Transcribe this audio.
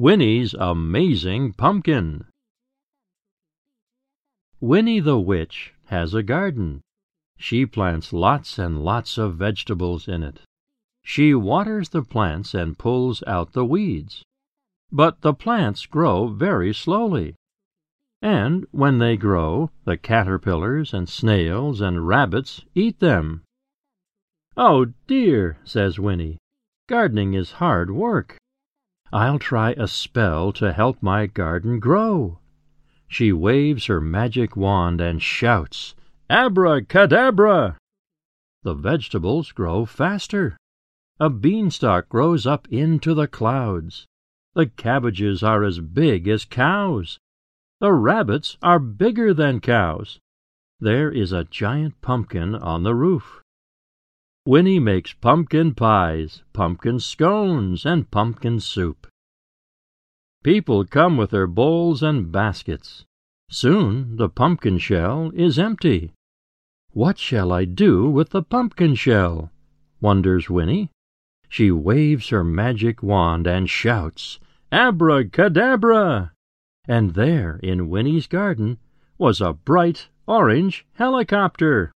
Winnie's Amazing Pumpkin Winnie the Witch has a garden. She plants lots and lots of vegetables in it. She waters the plants and pulls out the weeds. But the plants grow very slowly. And when they grow, the caterpillars and snails and rabbits eat them. "Oh, dear!" says Winnie. "Gardening is hard work. I'll try a spell to help my garden grow." She waves her magic wand and shouts, "Abracadabra!" The vegetables grow faster. A beanstalk grows up into the clouds. The cabbages are as big as cows. The rabbits are bigger than cows. There is a giant pumpkin on the roof. Winnie makes pumpkin pies, pumpkin scones, and pumpkin soup. People come with their bowls and baskets. Soon the pumpkin shell is empty. What shall I do with the pumpkin shell? wonders Winnie. She waves her magic wand and shouts, Abracadabra! And there in Winnie's garden was a bright orange helicopter.